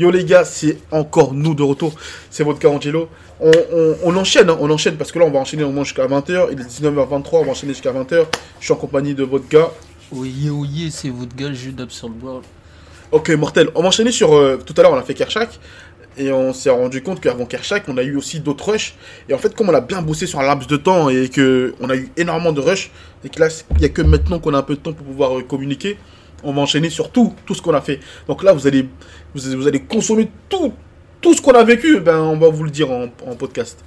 Yo les gars, c'est encore nous de retour. C'est votre gars Angelo. On, on- on enchaîne, hein, on enchaîne parce que là on va enchaîner au moins jusqu'à 20h. Il est 19h23, on va enchaîner jusqu'à 20h. Je suis en compagnie de votre gars. Oyez, oyez, c'est votre gars, le jeu d'Absurd World. Ok, mortel. On va enchaîner sur. euh, tout à l'heure, on a fait Kershak. Et on s'est rendu compte qu'avant Kershak, on a eu aussi d'autres rushs. Et en fait, comme on a bien bossé sur un laps de temps et que on a eu énormément de rushs, et que là, il n'y a que maintenant qu'on a un peu de temps pour pouvoir euh, communiquer, on va enchaîner sur tout, tout ce qu'on a fait. Donc là, vous allez, vous, allez- consommer tout, tout ce qu'on a vécu. Ben, on va vous le dire en, podcast.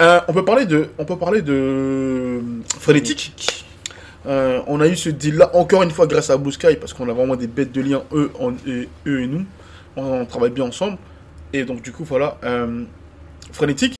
Euh, on peut parler de, on peut parler de euh, Frénétique. Euh, on a eu ce deal-là encore une fois grâce à Blue Sky parce qu'on a vraiment des bêtes de liens eux, et, eux et nous. On, on travaille bien ensemble. Et donc du coup voilà, euh, Frénétique.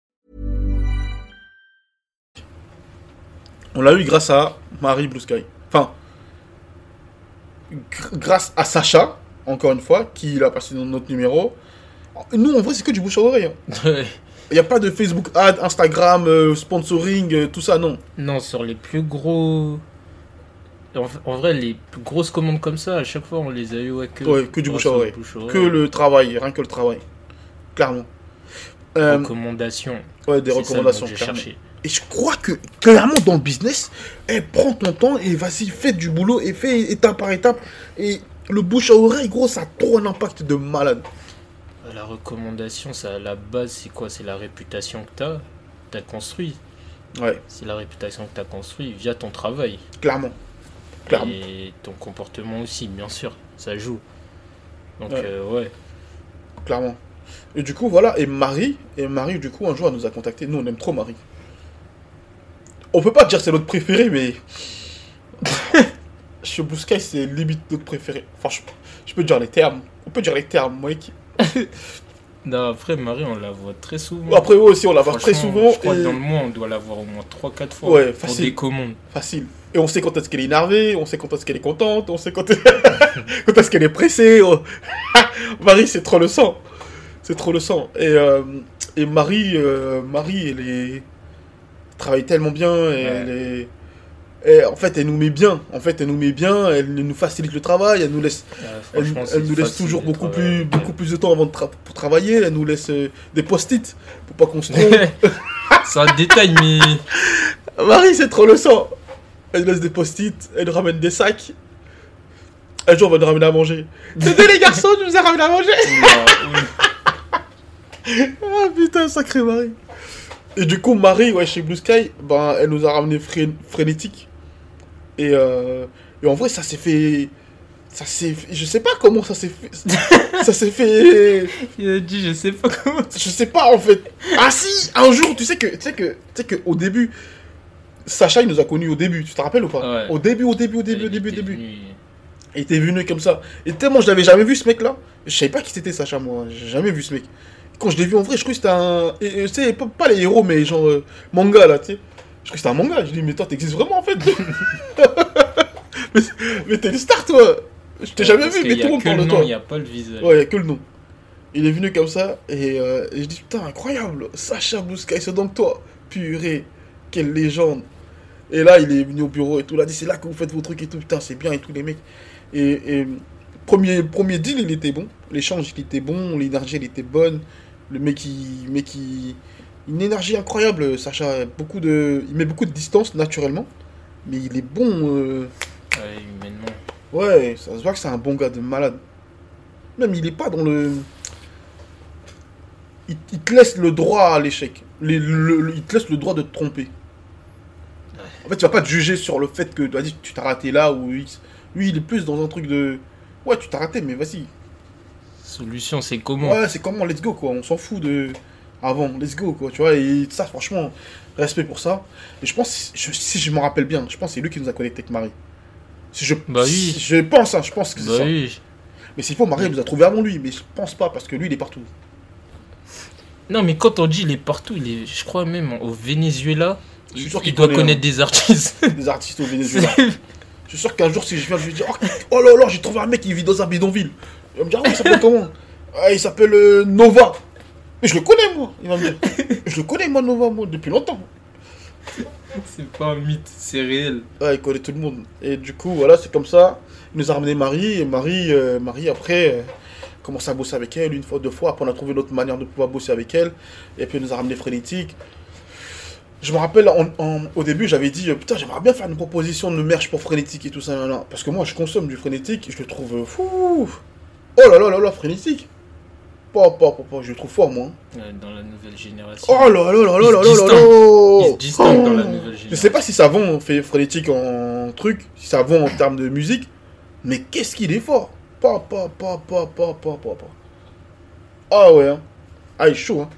On l'a eu grâce à Marie Blue Sky. Enfin, gr- grâce à Sacha, encore une fois, qui l'a passé dans notre numéro. Nous, en vrai, c'est que du bouche à oreille. hein. Il n'y a pas de Facebook ad, Instagram, euh, sponsoring, euh, tout ça, non. non, sur les plus gros. En, en vrai, les plus grosses commandes comme ça, à chaque fois, on les a eu ouais, que, Ouais, que du bouche à oreille. Que le travail, rien que le travail. Clairement. Euh, Recommandations. ouais, des ça recommandations. clairement. cherché. Et je crois que, clairement, dans le business, eh, prends ton temps et vas-y, fais du boulot et fais étape par étape. Et le bouche à oreille, gros, ça a trop un impact de malade. La recommandation, ça, à la base, c'est quoi? C'est la réputation que t'as, t'as construit. Ouais, C'est la réputation que t'as construit via ton travail. clairement. Clairement. Et ton comportement aussi, bien sûr, ça joue. Donc, Ouais. euh, ouais. Clairement. Et du coup, voilà. Et Marie, et Marie, du coup, un jour, elle nous a contacté. Nous, on aime trop Marie. On peut pas dire que c'est notre préféré, mais. Chez Blue Sky, c'est limite notre préféré. Franchement, je peux dire les termes. On peut dire les termes, mec. Non, après, Marie, on la voit très souvent. Après, eux aussi, on la voit très souvent. Je crois et- que dans le mois, on doit la voir au moins 3-4 fois Ouais, pour facile. des commandes. Facile. Et on sait quand est-ce qu'elle est énervée, on sait quand est-ce qu'elle est contente, on sait quand, quand est-ce qu'elle est pressée. on- Marie, c'est trop le sang. C'est trop le sang. Et, euh, et Marie, euh, Marie, elle est... travaille tellement bien. Et elle est... et en fait, elle nous met bien. En fait, elle nous met bien. Elle nous facilite le travail. Elle nous laisse, elle, nous laisse toujours beaucoup plus, beaucoup plus de temps avant de tra- pour travailler. Elle nous laisse euh, des post-it pour pas qu'on se trompe. c'est un détail, mais. Marie, c'est trop le sang. Elle laisse des post-it, elle nous ramène des sacs. Un jour, on va nous ramener à manger. C'était les garçons, je vous ai ramené à manger. Ah putain, sacré Marie. Et du coup, Marie, ouais, chez Blue Sky, ben, elle nous a ramené fré- Frénétique. Et, euh, et en vrai, ça s'est fait. Ça s'est Je sais pas comment ça s'est fait. ça s'est fait. Il a dit, je sais pas comment. Je sais pas en fait. Ah si, un jour, tu sais que, tu sais que, tu sais que au début, Sacha il nous a connus au début. Tu te rappelles ou pas? Ouais. Au début, au début, au début, au début, au début. Il était venu comme ça. Et tellement je l'avais jamais vu ce mec là. Je savais pas qui c'était Sacha moi. J'ai jamais vu ce mec. Quand je l'ai vu en vrai, je crois que c'était un, tu sais pas, les héros mais genre euh, manga là, tu sais. Je crois que c'était un manga. Je dis mais toi t'existes vraiment en fait. mais mais t'es une star toi. Je t'ai jamais vu, mais tout le monde parle de nom, toi. Il n'y a pas le visage. Ouais, y a que le nom. Il est venu comme ça et, euh, et je dis putain incroyable, Sacha Blue Sky c'est donc toi, purée, quelle légende. Et là il est venu au bureau et tout, il a dit c'est là que vous faites vos trucs et tout, putain c'est bien et tout les mecs. Et, et premier, premier deal il était bon, l'échange il était bon, l'énergie elle était bonne, le mec il, mec il, une énergie incroyable Sacha, beaucoup de, il met beaucoup de distance naturellement, mais il est bon, euh, Ouais, humainement. ouais ça se voit que c'est un bon gars de malade. Même il est pas dans le. Il, il te laisse le droit à l'échec. Les- le- le- il te laisse le droit de te tromper. En fait, tu vas pas te juger sur le fait que vas-y, tu t'as raté là ou X. Lui, il est plus dans un truc de. Ouais, tu t'as raté, mais vas-y. Solution, c'est comment Ouais, c'est comment, let's go, quoi. On s'en fout de. Avant, let's go, quoi. Tu vois, et ça, franchement, respect pour ça. Et je pense, je- si je me rappelle bien, je pense que c'est lui qui nous a connecté avec Marie. Si je, Bah oui. si je pense, hein, je pense que c'est Bah ça. oui. Mais s'il faut, Marie, nous a trouvé avant lui. Mais je pense pas, parce que lui, il est partout. Non, mais quand on dit il est partout, il est, je crois même au Venezuela. Je suis sûr il qu'il doit connaît, connaître hein. des artistes. Des artistes au Venezuela. Je suis sûr qu'un jour, si je viens, je vais dire Oh, oh là là, j'ai trouvé un mec qui vit dans un bidonville. Il va me dire Ah, il s'appelle comment? Ah, il s'appelle euh, Nova. Mais je le connais, moi. Il va me dire Je le connais, moi, Nova, moi, depuis longtemps. c'est pas un mythe, c'est réel. Ouais, il connaît tout le monde. Et du coup, voilà, c'est comme ça. Il nous a ramené Marie. Et Marie, euh, Marie après, euh, commence à bosser avec elle une fois, deux fois. Après, on a trouvé notre manière de pouvoir bosser avec elle. Et puis, elle nous a ramené Frénétique. Je me rappelle, en- en- au début, j'avais dit Putain, j'aimerais bien faire une proposition de merch pour Frénétique et tout ça. là, là. Parce que moi, je consomme du Frénétique et je le trouve fou. Oh là là là là, Frénétique. Pas, pas, pas, pas, je le trouve fort, moi. Ouais, Dans la nouvelle génération. Oh là là là là là là là Il se distingue dans la nouvelle Je sais génération. pas si ça vend fait frénétique en truc, si ça vend en termes de musique, mais qu'est-ce qu'il est fort Pas, pas, pas, pas, pas, pas, pas, pas. Ah ouais, hein. Ah, il est chaud, hein.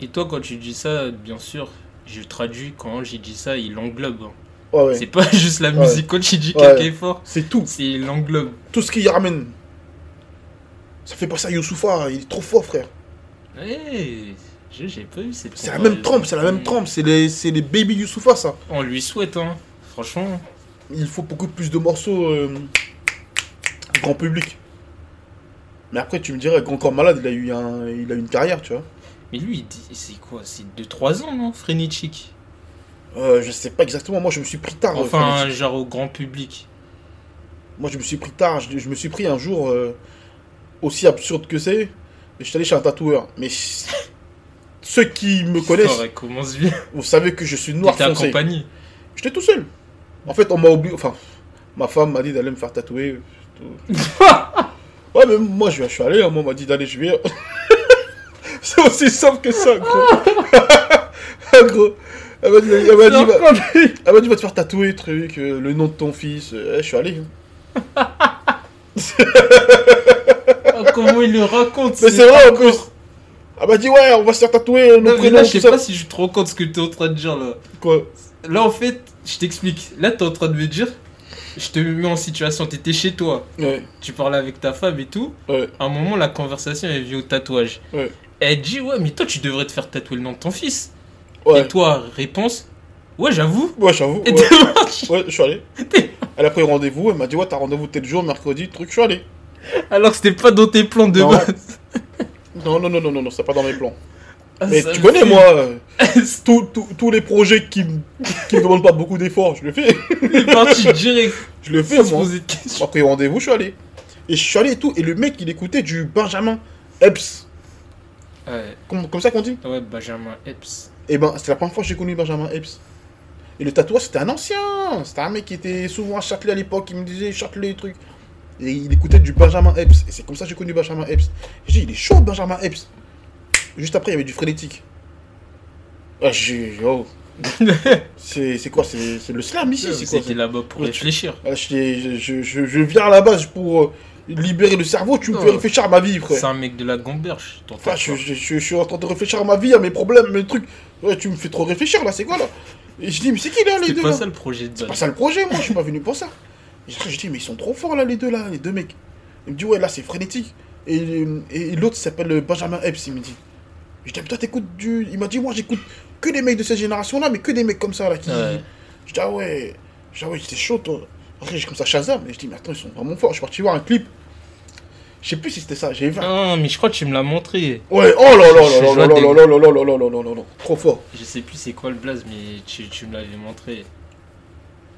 Et toi, quand tu dis ça, bien sûr, je traduis quand j'ai dit ça, il englobe. hein. Ouais, ouais. C'est pas juste la Ouais. musique. Quand tu dis Ouais. quelqu'un est fort, C'est tout. c'est il englobe. Tout ce qu'il y ramène. Ça fait passer à Youssoufa, il est trop fort, frère. Eh, j'ai pas eu cette C'est la même trempe, c'est la même trempe, c'est les, c'est les baby Youssoufa, ça. On lui souhaite, hein. Franchement. Il faut beaucoup plus de morceaux euh, grand public. Mais après, tu me dirais, Grand Corps Malade, il a eu, un, il a eu une carrière, tu vois. Mais lui, c'est quoi C'est 2-3 ans, non Frenetic Euh, je sais pas exactement, moi je me suis pris tard. euh, Enfin, Frénétique. genre au grand public. Moi, je me suis pris tard. Je, je me suis pris un jour, euh, aussi absurde que c'est, je suis allé chez un tatoueur. Mais ceux qui me connaissent, Ça commence bien. vous savez que je suis noir foncé. accompagné. J'étais tout seul. En fait, on m'a oublié. Enfin, ma femme m'a dit d'aller me faire tatouer. ouais, mais moi, je, suis allé. hein, Moi, on m'a dit d'aller, je vais. c'est aussi simple que ça, gros. Gros. Elle m'a dit, elle m'a dit, va- elle m'a dit, va te faire tatouer, truc, euh, le nom de ton fils. Euh, je suis allé. hein. Comment il le raconte Mais c'est vrai en plus. Elle m'a dit ouais, on va se faire tatouer nos Non, prénoms, là, je sais ça. pas si je te rends compte ce que t'es en train de dire là. Quoi? Là, en fait, je t'explique. Là, t'es en train de me dire, je te mets en situation, t'étais chez toi, Ouais, tu parlais avec ta femme et tout. ouais, À un moment, la conversation est venue au tatouage. ouais. Elle dit, ouais, mais toi, tu devrais te faire tatouer le nom de ton fils. Ouais, Et toi, réponse, ouais, j'avoue. ouais j'avoue. Et ouais, je suis allé. Elle a pris rendez-vous, elle m'a dit ouais, t'as rendez-vous tel jour, mercredi, truc, je suis allé. Alors que c'était pas dans tes plans de Non. base. Non, non, non, non, non, non c'est pas dans mes plans. Ah, Mais tu connais, fait- moi, tous- tous tous les projets qui, qui me demandent pas beaucoup d'efforts, je le fais. Il parti direct. Je le fais, moi. poser de questions. On a pris rendez-vous, je suis allé. Et je suis allé et tout, et le mec, il écoutait du Benjamin Epps. Ouais, Comme, comme ça qu'on dit? Ouais, Benjamin Epps. Et ben, c'était la première fois que j'ai connu Benjamin Epps. Et le tatouage, c'était un ancien. C'était un mec qui était souvent à Châtelet à l'époque. Il me disait Châtelet, truc. Et il écoutait du Benjamin Epps. Et c'est comme ça que j'ai connu Benjamin Epps. J'ai dit, il est chaud, Benjamin Epps. Juste après, il y avait du frénétique. Ah, j'ai. Oh. c'est c'est quoi C'est c'est le slam ici C'est quoi C'était là-bas pour réfléchir. Ah, je, je, je, je viens à la base pour euh, libérer le cerveau. Tu me fais réfléchir à ma vie, frère. C'est un mec de la t'entends Enfin, je, pas. je, je- je suis en train de réfléchir à ma vie, à mes problèmes, mes trucs. Ouais, tu me fais trop réfléchir là, c'est quoi là? Et je dis, mais c'est qui là les C'est deux pas là? ça le projet de C'est pas ça le projet, moi, je suis pas venu pour ça. Je dis, mais ils sont trop forts là, les deux là, les deux mecs. Il me dit, ouais, là c'est frénétique. Et, et l'autre s'appelle Benjamin Epps, il me dit. Je dis, ah, putain, t'écoutes du. Il m'a dit, moi j'écoute que des mecs de cette génération là, mais que des mecs comme ça là qui. Ouais. Je dis, ah ouais, je dis, ah ouais, c'était chaud toi. Après, j'ai comme ça Shazam, et je dis, mais attends, ils sont vraiment forts. Je suis parti voir un clip. Je sais plus si c'était ça, j'ai vu. un- Non, mais je crois que tu me l'as montré. Ouais, oh là là là là là là là là là là là là là là. Trop fort. Je sais plus c'est quoi le blaze, mais tu, tu me l'avais montré.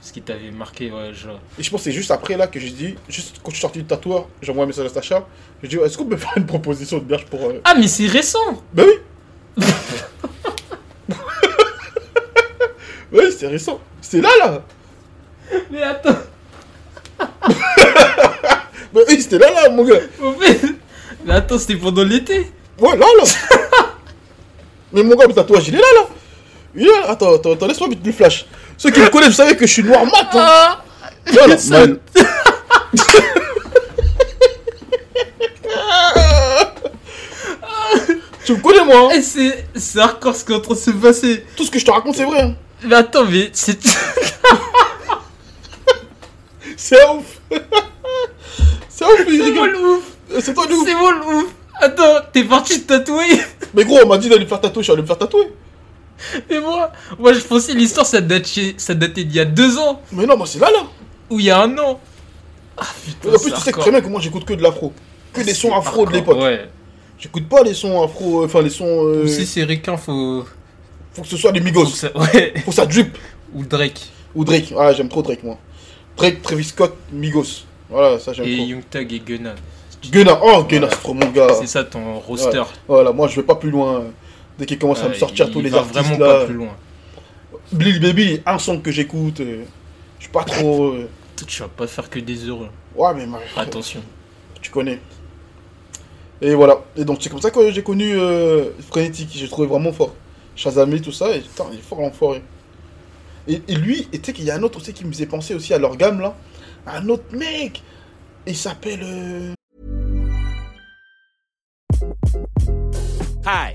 Ce qui t'avait marqué, ouais, genre. Et je pense que c'est juste après là que j'ai dit, juste quand je suis sorti du tatoueur, j'ai envoyé un message à Sacha. J'ai dit, est-ce qu'on peut faire une proposition de berge pour. euh, Ah, mais c'est récent Bah oui Oui, c'est récent. C'est là là Mais attends, Bah oui, c'était là là, mon gars. Mais attends, c'était pendant l'été Ouais, là là Mais mon gars, le tatouage, il est là là Attends, attends, attends, laisse-moi mettre le flash. Ceux qui me connaissent, vous savez que je suis noir mat. Hein. Ah Là, là, ça- Maël. Tu me connais moi hein. Eh, c'est c'est hardcore ce qui est en train de se passer Tout ce que je te raconte, c'est vrai. hein. Mais attends, mais c'est. C'est ouf C'est ouf C'est moi le ouf C'est toi le ouf. C'est moi le ouf Attends, t'es parti te tatouer Mais gros, on m'a dit d'aller me faire tatouer, je suis allé me faire tatouer. Et moi, moi je pensais l'histoire ça datait, ça datait d'il y a deux ans Mais non, moi c'est là, là. ou il y a un an. Ah putain, en plus, tu sais hardcore. très bien que moi j'écoute que de l'afro. Que des sons afro de l'époque. Ouais. J'écoute pas les sons afro, euh, enfin les sons. euh, Si c'est ricain, faut. Faut que ce soit des faut Migos. que ça- Ouais. Faut que ça drip. Ou Drake. Ou Drake. Ah, j'aime trop Drake, moi. Drake, Travis Scott, Migos. Voilà, ça j'aime Et trop. Young Thug et Gunna. Gunna, oh Gunna, c'est trop mon gars. C'est ça ton roster. Ouais. Voilà, moi je vais pas plus loin. Dès qu'il commence à me sortir tous les va artistes vraiment là. pas plus loin. Lil Baby, un son que j'écoute. euh, Je suis pas trop. euh, Tu vas pas faire que des heureux. Ouais, mais ma- Attention. tu connais. Et voilà. Et donc c'est comme ça que j'ai connu euh, Frenetic. J'ai trouvé vraiment fort. Shazamé, tout ça. Et putain, il est fort l'enfoiré. Et, et lui, et tu sais qu'il y a un autre aussi qui me faisait penser aussi à leur gamme là. Un autre mec. Il s'appelle. euh, Hi,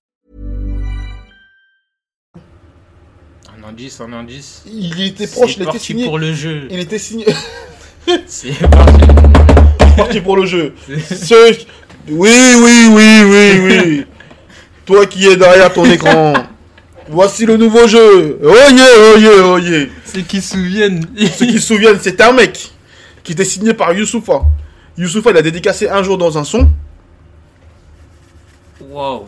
Un indice, un indice. Il était proche, C'est il était parti signé. pour le jeu. Il était signé. C'est parti. parti pour le jeu. Ce- Oui, oui, oui, oui, oui. Toi qui es derrière ton écran. Voici le nouveau jeu. Oh yeah, oh yeah, oh yeah. Ceux qui se souviennent. Ceux qui se souviennent, c'était un mec qui était signé par Youssoufa. Youssoufa, il a dédicacé un jour dans un son. Waouh.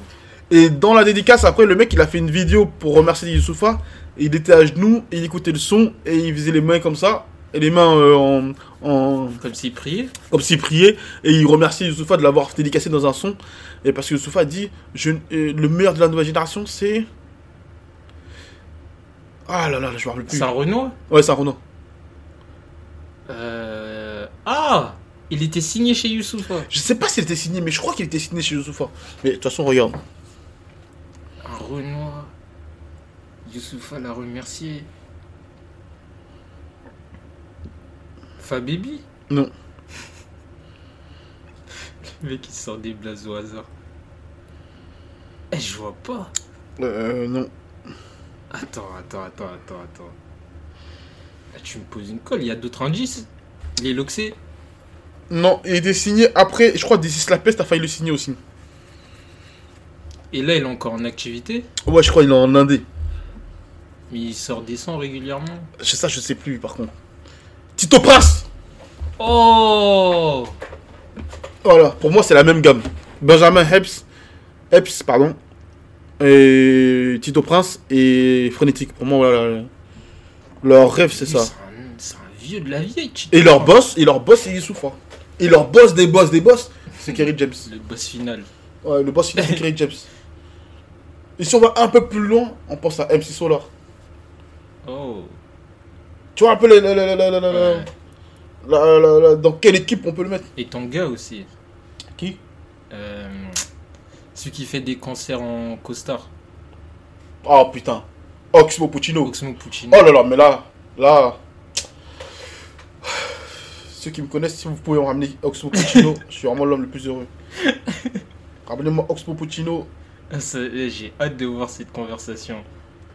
Et dans la dédicace, après, le mec, il a fait une vidéo pour remercier Youssoufa. Il était à genoux, et il écoutait le son, et il faisait les mains comme ça. Et les mains euh, en, en, Comme s'il priait. comme s'il priait et il remercie Youssoufa de l'avoir dédicacé dans un son et parce que Youssoufa dit je, euh, le meilleur de la nouvelle génération c'est ah là là je me rappelle plus C'est un Renoir ouais c'est un Renault Euh... Ah Il était signé chez Youssoufa. je sais pas s'il était signé mais je crois qu'il était signé chez Youssoufa mais de toute façon regarde Un Renoir. Youssoufa l'a remercié. Fabibi non Le mec il sort des blazes au hasard. Eh, je vois pas. euh, non Attends, attends, attends, attends, attends. Ah, tu me poses une colle, il y a d'autres indices Il est loxé non il était signé après je crois This is la peste a failli le signer aussi Et là, il est encore en activité, ouais je crois il est en indé mais il sort des sons régulièrement. je ça je sais plus par contre Tito Prince Oh voilà pour moi c'est la même gamme Benjamin Epps Epps pardon et Tito Prince et Frenetic pour moi voilà leur rêve c'est ça C'est un vieux de la vieille. tu Et leur boss, et leur boss, c'est Youssoufa. Et leur boss des boss des boss, c'est Kerry James. Le boss final. Ouais, le boss, c'est Kerry James. Et si on va un peu plus loin, on pense à MC Solar. Oh. Tu vois un peu le- le- le- le- Ouais. dans quelle équipe on peut le mettre Et ton gars aussi. Qui Euh, celui qui fait des concerts en costard. Oh putain. Oxmo Puccino. Oxmo Puccino. Oh là là, mais là, là. Ceux qui me connaissent, si vous pouvez me ramener Oxmo Puccino, je suis vraiment l'homme le plus heureux. Ramenez-moi Oxmo Puccino. Ah, eh, J'ai hâte de voir cette conversation.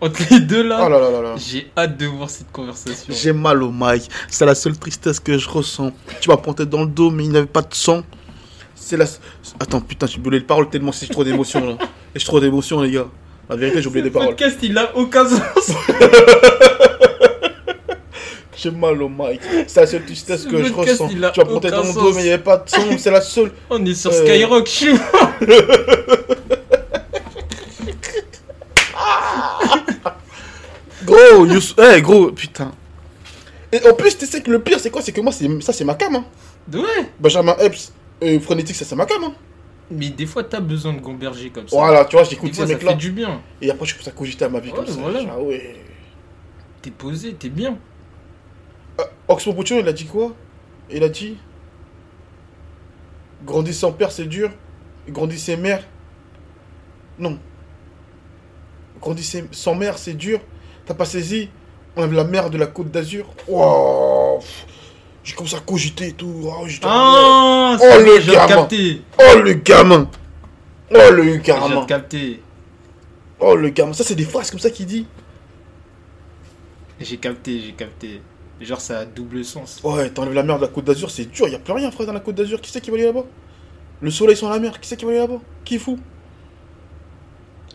Entre les deux là, Oh là là là là. j'ai hâte de voir cette conversation. J'ai mal au mic. C'est la seule tristesse que je ressens. Tu m'as pointé dans le dos, mais il n'y avait pas de sang. C'est la. Attends, putain, j'ai oublié les paroles tellement c'est trop d'émotion là. Et j'ai trop d'émotion, les gars. La vérité, j'ai oublié les Le paroles. podcast il a aucun sens. J'ai mal au mic. C'est la seule tristesse que je ressens. Tu m'as pointé aucun dans le dos, mais il n'y avait pas de sang. C'est la seule. On est sur Euh. Skyrock, je suis Youssou- eh, gros, putain. Et en plus, tu sais que le pire, c'est quoi? C'est que moi, ça, c'est ma cam. Hein. Ouais. Benjamin Epps, euh, Frénétique, ça, c'est ma cam. Hein. Mais des fois, t'as besoin de gomberger comme ça. Voilà, tu vois, j'écoute ces ça fait mecs-là. du bien. Et après, je commence à cogiter à ma vie Ouais, comme ça. voilà. Ah ouais. T'es posé, t'es bien. Euh, Oxmo Puccino, il a dit quoi? Il a dit Grandir sans père, c'est dur. Grandir sans mère. Non. Grandir sans mère, c'est dur. T'as pas saisi On avait la mer de la côte d'Azur. Wow. J'ai commencé à cogiter et tout. Oh, Ah, Oh, est, le gamin. Oh, le gamin Oh le gamin. Oh le gamin Ça, c'est des phrases comme ça qu'il dit. J'ai capté, j'ai capté. Genre, ça a double sens. Ouais, t'enlèves la mer de la côte d'Azur, c'est dur. Y a plus rien, frère, dans la côte d'Azur. Qui c'est qui va aller là-bas? Le soleil sur la mer, qui c'est qui va aller là-bas? Qui fout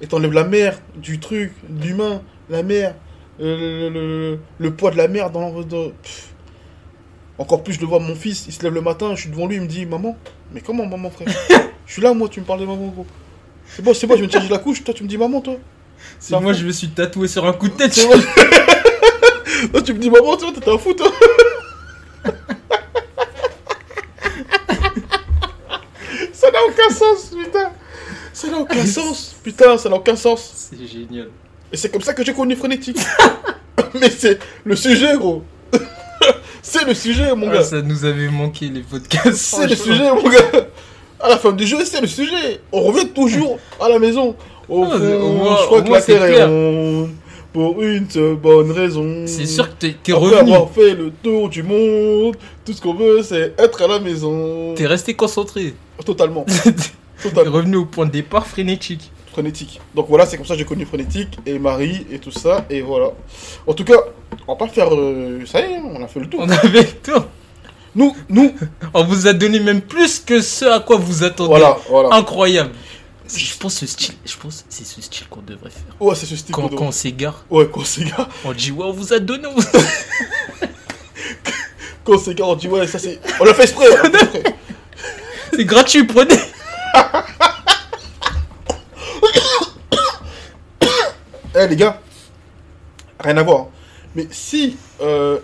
Et t'enlèves la mer du truc, de l'humain, la mer, euh, le, le- le- le poids de la mer dans. Pff. Encore plus, je le vois, mon fils, il se lève le matin, je suis devant lui, il me dit Maman, mais comment, maman, frère? Je suis là, moi, tu me parles de maman, gros. C'est bon, c'est bon, je viens de changer la couche, toi, tu me dis maman, toi. C'est moi, je me suis tatoué sur un coup de tête. Vrai. Toi, tu me dis maman, tu vois, t'es un fou, toi. ça n'a aucun sens, putain. Ça n'a aucun sens, putain, ça n'a aucun sens. C'est génial. Et c'est comme ça que j'ai connu Frénétique. Mais c'est le sujet, gros. c'est le sujet, mon Ah, gars. ça nous avait manqué les podcasts. C'est le sujet, mon gars. À la fin du jeu, c'est le sujet. On revient toujours à la maison. Au Ah, fond, je crois que la terre est ronde. Pour une bonne raison. C'est sûr que t'es t'es Après revenu. avoir fait le tour du monde, tout ce qu'on veut, c'est être à la maison. T'es resté concentré. Totalement. T'es Totalement. revenu au point de départ frénétique. Frénétique. Donc voilà, c'est comme ça que j'ai connu Frénétique et Marie et tout ça. Et voilà. En tout cas, on va pas faire. euh, ça y est, on a fait le tour. On avait tout. Nous, nous, On vous a donné même plus que ce à quoi vous attendez. voilà, voilà. Incroyable. Je pense ce style, je pense que c'est ce style qu'on devrait faire. Ouais, c'est ce style Quand, on s'égare, Ouais, quand on s'égare, on dit ouais, on vous a donné. on vous- quand on s'égare, on dit ouais, ça c'est. Fait on l'a fait exprès. C'est gratuit, prenez. Eh les gars, rien à voir. hein. Mais si euh,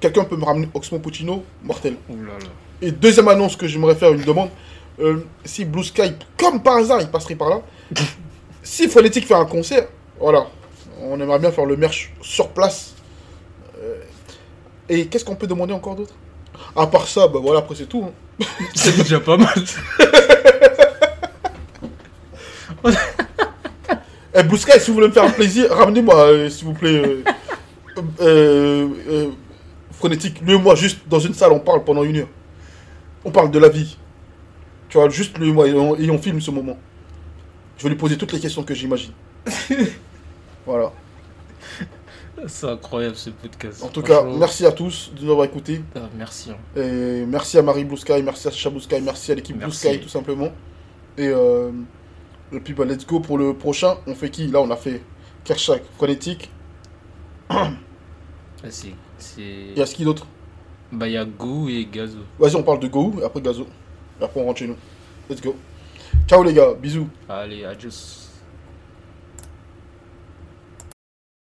quelqu'un peut me ramener Oxmo Puccino, mortel. Et deuxième annonce que j'aimerais faire une demande, euh, si Blue Sky, comme par hasard, il passerait par là, si Phonetic fait un concert, voilà, on aimerait bien faire le merch sur place. Euh, et qu'est-ce qu'on peut demander encore d'autre? À part ça, bah voilà, après c'est tout. hein. C'est déjà pas mal. Eh, Sky, si vous voulez me faire un plaisir, ramenez-moi, euh, s'il vous plaît. Euh, euh, euh, Phonétique, lui et moi, juste dans une salle, on parle pendant une heure. On parle de la vie. Tu vois, juste lui et moi, et on, et on filme ce moment. Je vais lui poser toutes les questions que j'imagine. voilà. C'est incroyable ce podcast. En tout cas, merci à tous de nous avoir écoutés. Ah, merci. hein. Et merci à Marie Blue Sky, merci à Sacha Blue Sky, merci à l'équipe Blue. Sky, tout simplement. Et, euh, et puis, bah, let's go pour le prochain. On fait qui? Là, on a fait Kershak, Phonétique. Ah, c'est- Il y a ce qui d'autre? Bah, il y a Go et Gazo. Vas-y, on parle de Go, et après Gazo. Et après, on rentre chez nous. Let's go. Ciao les gars, bisous. Allez, adios.